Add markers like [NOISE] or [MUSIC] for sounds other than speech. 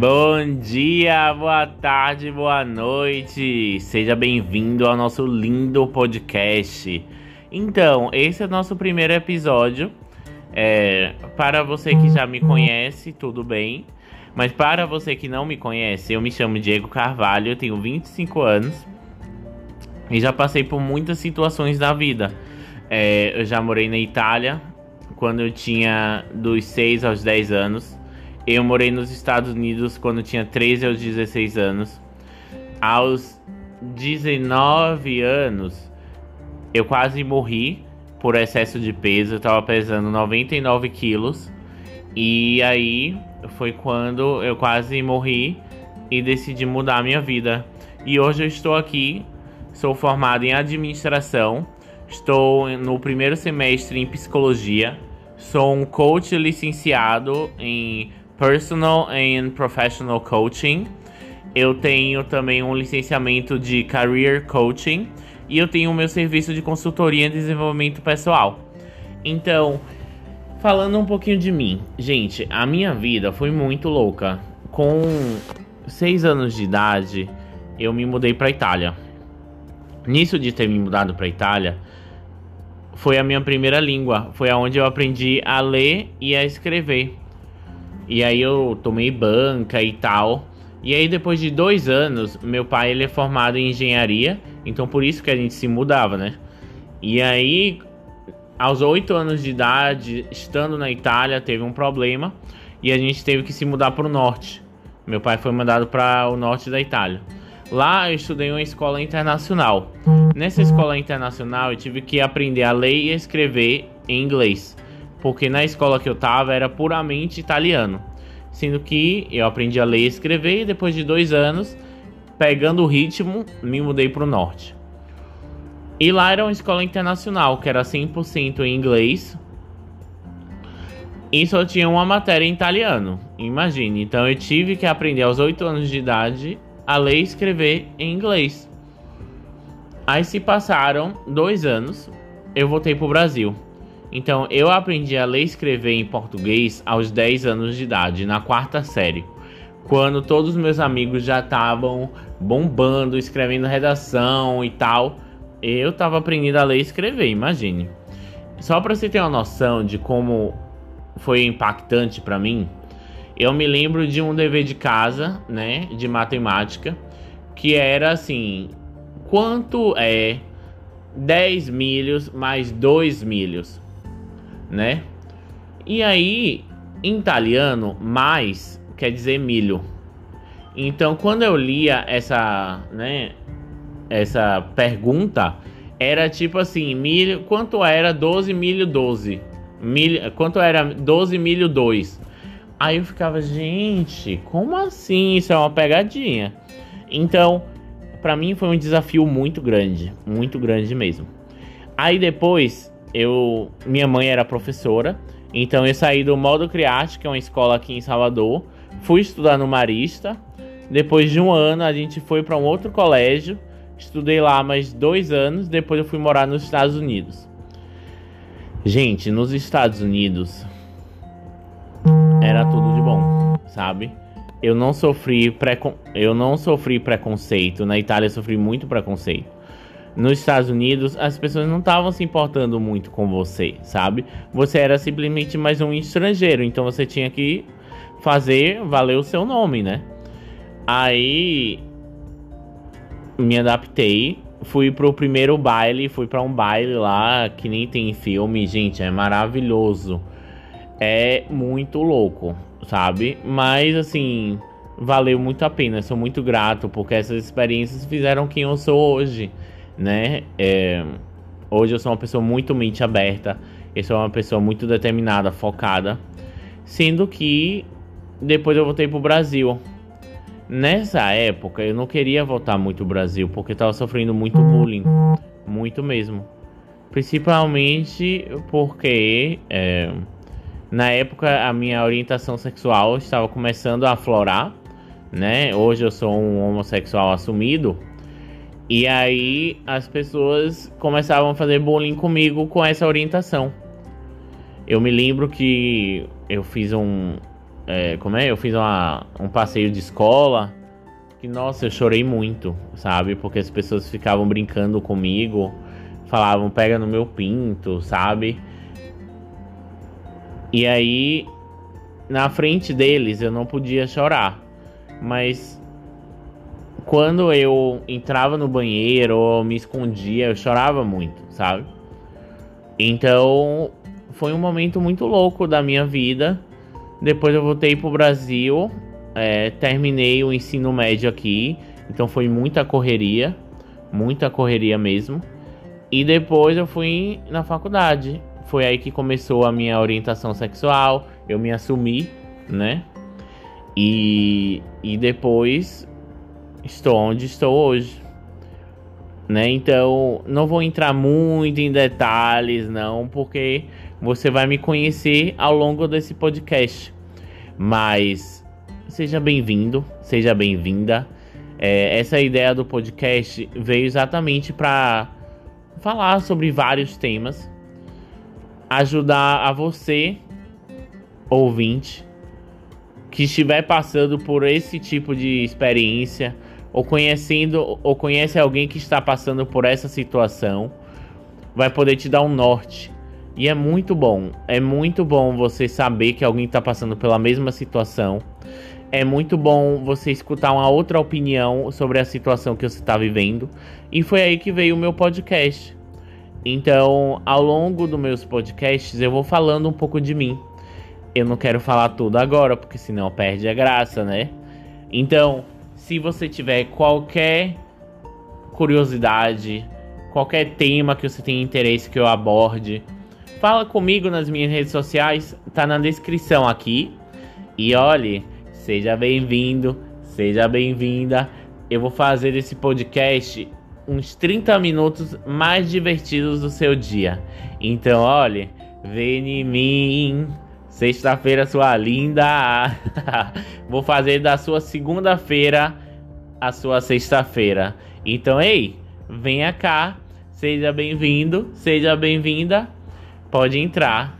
Bom dia, boa tarde, boa noite. Seja bem-vindo ao nosso lindo podcast. Então, esse é o nosso primeiro episódio. É, para você que já me conhece, tudo bem. Mas para você que não me conhece, eu me chamo Diego Carvalho, eu tenho 25 anos e já passei por muitas situações da vida. É, eu já morei na Itália quando eu tinha dos 6 aos 10 anos. Eu morei nos Estados Unidos quando tinha 13 aos 16 anos. Aos 19 anos, eu quase morri por excesso de peso. Eu tava pesando 99 quilos. E aí foi quando eu quase morri e decidi mudar a minha vida. E hoje eu estou aqui, sou formado em administração, estou no primeiro semestre em psicologia, sou um coach licenciado em personal and professional coaching. Eu tenho também um licenciamento de career coaching e eu tenho o meu serviço de consultoria em desenvolvimento pessoal. Então, Falando um pouquinho de mim, gente, a minha vida foi muito louca. Com seis anos de idade, eu me mudei para Itália. Nisso de ter me mudado para Itália, foi a minha primeira língua, foi aonde eu aprendi a ler e a escrever. E aí eu tomei banca e tal. E aí depois de dois anos, meu pai ele é formado em engenharia, então por isso que a gente se mudava, né? E aí aos 8 anos de idade, estando na Itália, teve um problema e a gente teve que se mudar para o norte. Meu pai foi mandado para o norte da Itália. Lá eu estudei em uma escola internacional. Nessa escola internacional eu tive que aprender a ler e escrever em inglês, porque na escola que eu estava era puramente italiano. Sendo que eu aprendi a ler e escrever e depois de dois anos, pegando o ritmo, me mudei para o norte. E lá era uma escola internacional, que era 100% em inglês. E só tinha uma matéria em italiano. Imagine. Então eu tive que aprender aos 8 anos de idade a ler e escrever em inglês. Aí se passaram dois anos, eu voltei para o Brasil. Então eu aprendi a ler e escrever em português aos 10 anos de idade, na quarta série. Quando todos os meus amigos já estavam bombando, escrevendo redação e tal. Eu tava aprendendo a ler e escrever, imagine. Só para você ter uma noção de como foi impactante para mim, eu me lembro de um dever de casa, né, de matemática, que era assim: quanto é 10 milhos mais 2 milhos, né? E aí, em italiano, mais quer dizer milho. Então, quando eu lia essa, né, essa pergunta era tipo assim, milho, quanto era 12 milho 12? Milho, quanto era 12 milho 2? Aí eu ficava, gente, como assim? Isso é uma pegadinha. Então, para mim foi um desafio muito grande, muito grande mesmo. Aí depois, eu, minha mãe era professora, então eu saí do Modo Criarte, que é uma escola aqui em Salvador, fui estudar no Marista. Depois de um ano, a gente foi para um outro colégio Estudei lá mais dois anos, depois eu fui morar nos Estados Unidos. Gente, nos Estados Unidos era tudo de bom, sabe? Eu não sofri precon... eu não sofri preconceito. Na Itália eu sofri muito preconceito. Nos Estados Unidos as pessoas não estavam se importando muito com você, sabe? Você era simplesmente mais um estrangeiro, então você tinha que fazer valer o seu nome, né? Aí me adaptei. Fui pro primeiro baile, fui para um baile lá que nem tem filme, gente, é maravilhoso. É muito louco, sabe? Mas assim, valeu muito a pena. Sou muito grato porque essas experiências fizeram quem eu sou hoje, né? É, hoje eu sou uma pessoa muito mente aberta. Eu sou uma pessoa muito determinada, focada. Sendo que depois eu voltei pro Brasil. Nessa época eu não queria voltar muito ao Brasil porque estava sofrendo muito bullying, muito mesmo. Principalmente porque é, na época a minha orientação sexual estava começando a aflorar, né? Hoje eu sou um homossexual assumido. E aí as pessoas começavam a fazer bullying comigo com essa orientação. Eu me lembro que eu fiz um, É, como é? Eu fiz uma, um passeio de escola. Que, nossa, eu chorei muito, sabe? Porque as pessoas ficavam brincando comigo. Falavam, pega no meu pinto, sabe? E aí, na frente deles, eu não podia chorar. Mas quando eu entrava no banheiro ou me escondia, eu chorava muito, sabe? Então, foi um momento muito louco da minha vida. Depois eu voltei pro Brasil, é, terminei o ensino médio aqui, então foi muita correria, muita correria mesmo. E depois eu fui na faculdade. Foi aí que começou a minha orientação sexual, eu me assumi, né? E, e depois estou onde estou hoje. Né? Então, não vou entrar muito em detalhes, não, porque você vai me conhecer ao longo desse podcast. Mas seja bem-vindo, seja bem-vinda. É, essa ideia do podcast veio exatamente para falar sobre vários temas, ajudar a você, ouvinte, que estiver passando por esse tipo de experiência ou conhecendo ou conhece alguém que está passando por essa situação, vai poder te dar um norte. E é muito bom, é muito bom você saber que alguém está passando pela mesma situação. É muito bom você escutar uma outra opinião sobre a situação que você está vivendo. E foi aí que veio o meu podcast. Então, ao longo dos meus podcasts, eu vou falando um pouco de mim. Eu não quero falar tudo agora, porque senão perde a graça, né? Então, se você tiver qualquer curiosidade, qualquer tema que você tenha interesse que eu aborde, fala comigo nas minhas redes sociais, tá na descrição aqui. E olhe, seja bem-vindo, seja bem-vinda. Eu vou fazer esse podcast uns 30 minutos mais divertidos do seu dia. Então, olhe, vem em mim. Sexta-feira, sua linda. [LAUGHS] Vou fazer da sua segunda-feira a sua sexta-feira. Então, ei, venha cá. Seja bem-vindo, seja bem-vinda. Pode entrar.